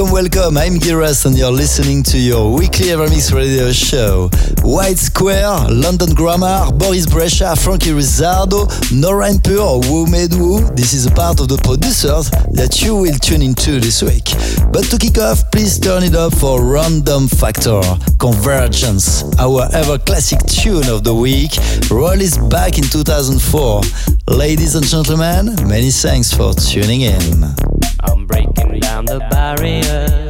Welcome, welcome. I'm Giras and you're listening to your weekly EverMix radio show. White Square, London Grammar, Boris Brejcha, Frankie Rizzardo, Nora Pure, WhoMadeWho. This is a part of the producers that you will tune into this week. But to kick off, please turn it up for Random Factor, Convergence, our ever classic tune of the week, released back in 2004. Ladies and gentlemen, many thanks for tuning in. The barriers.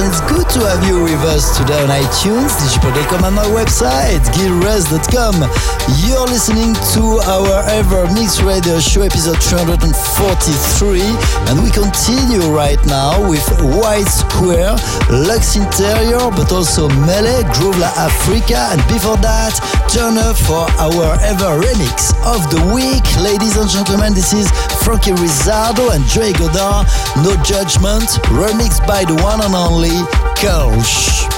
It's good to have you today on iTunes, digipod.com, and my website, gilres.com. You're listening to our EverMix Radio Show, episode 343, and we continue right now with White Square, Lux Interior, but also Melee, Groove La Africa, and before that, turn up for our Ever Remix of the Week. Ladies and gentlemen, this is Frankie Rizzardo and Joey Godard, No Judgment, remixed by the one and only Kolsch.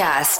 Thank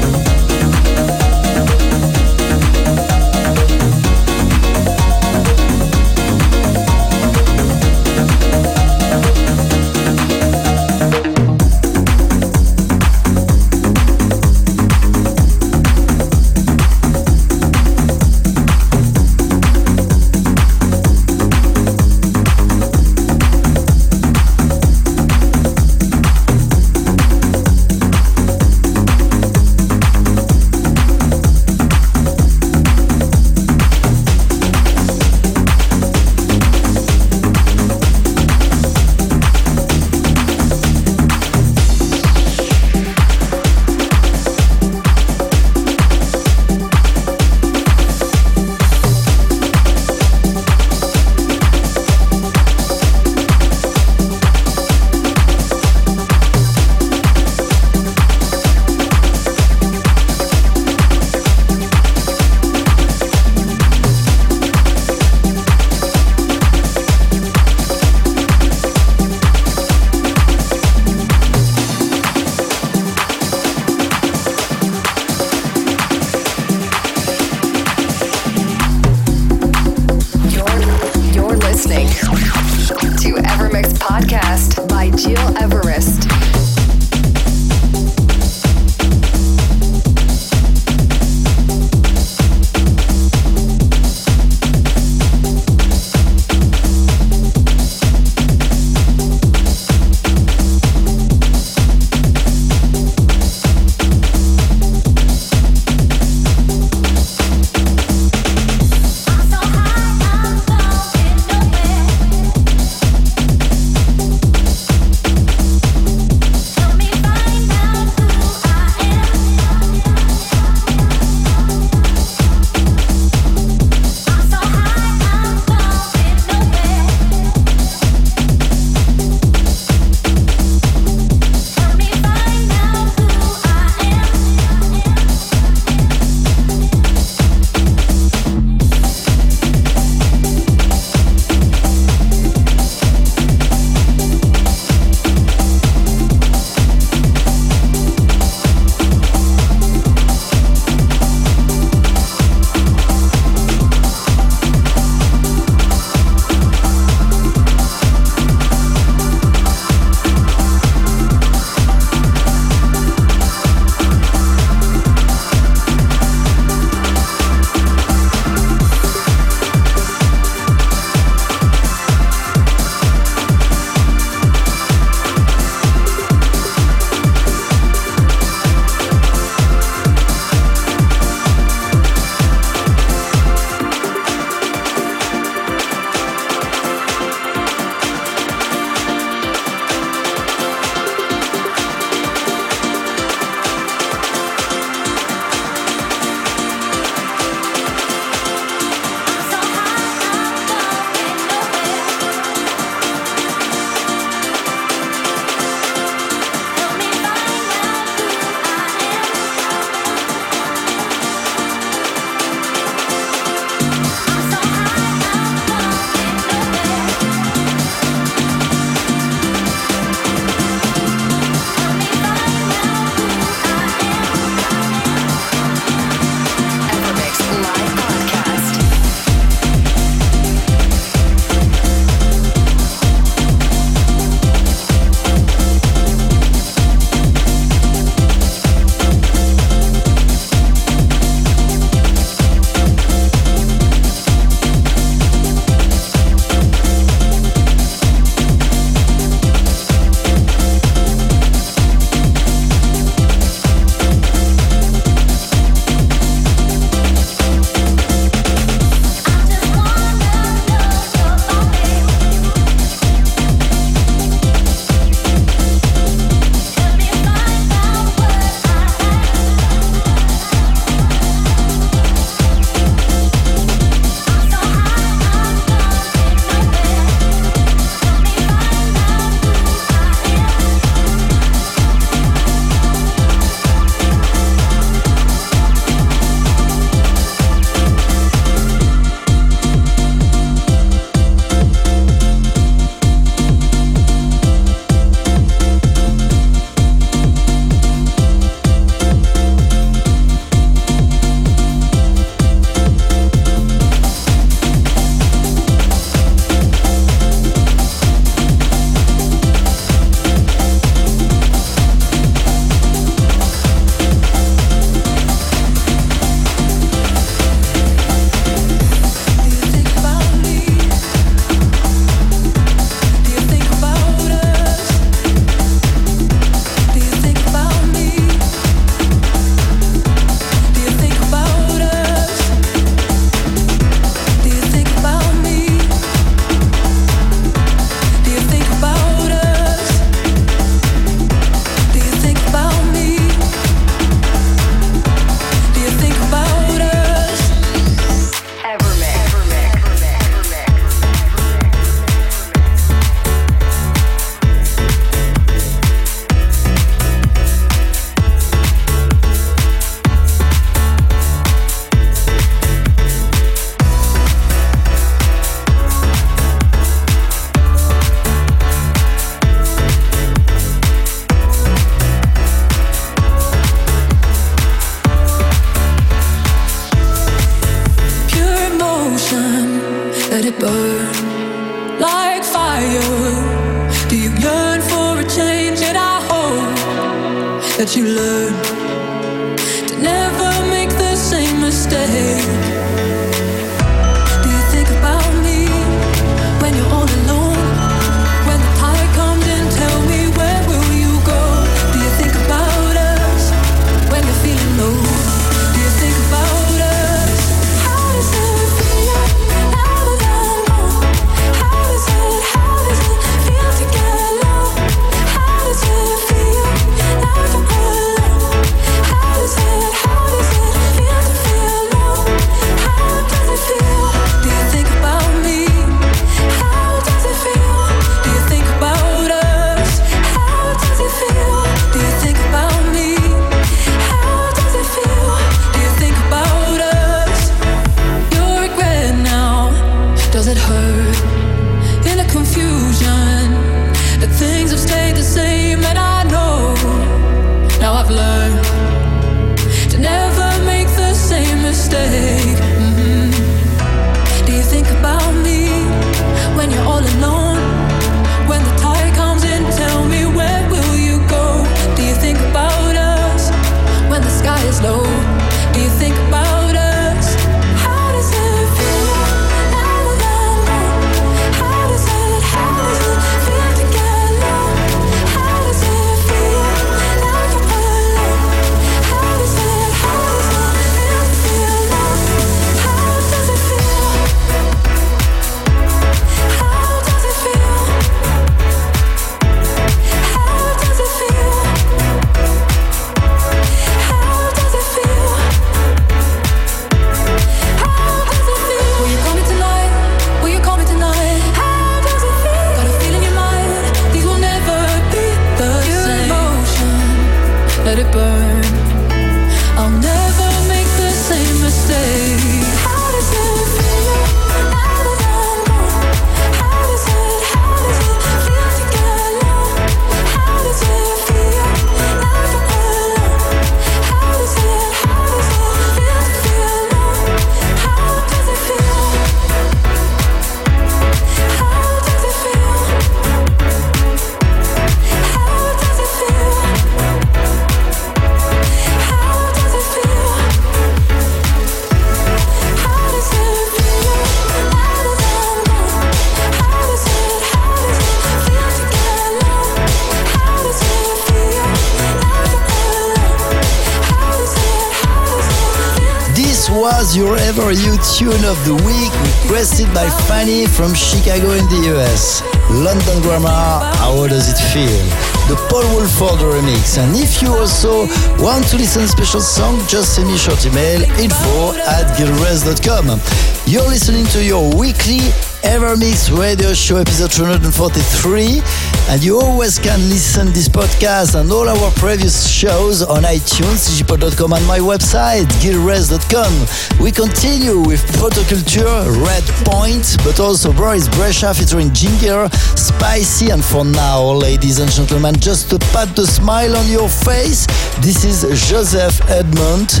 ever you tune of the week requested by Fanny from Chicago in the US. London Grammar, how does it feel? The Paul Woolford remix. And if you also want to listen special song, just send me short email info at gilres.com. You're listening to your weekly EverMix Radio Show episode 243 and you always can listen this podcast and all our previous shows on iTunes, digipod.com and my website, gilres.com. We continue with Protoculture, Red Point, but also Boris Brejcha featuring Ginger, Spicy and for now, ladies and gentlemen, just to pat the smile on your face, this is Joseph Edmond,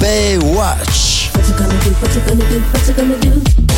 Baywatch. What you gonna do, what you gonna do, what you gonna do?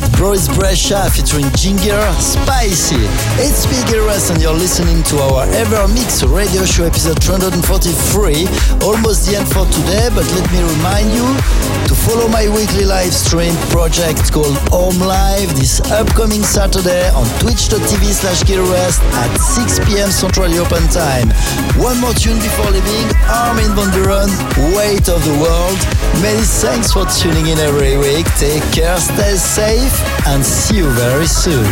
Before Boris Brejcha featuring Ginger, Spicy. It's Big Russ, and you're listening to our EverMix radio show episode 243. Almost the end for today, but let me remind you to follow my weekly live stream project called Home Live this upcoming Saturday on twitch.tv slash at 6 p.m. Central European Time. One more tune before leaving, Armin van Buuren, Weight of the World. Many thanks for tuning in every week. Take care, stay safe, and see you very soon.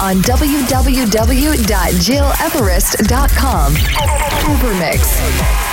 On www.gileverest.com. EverMix.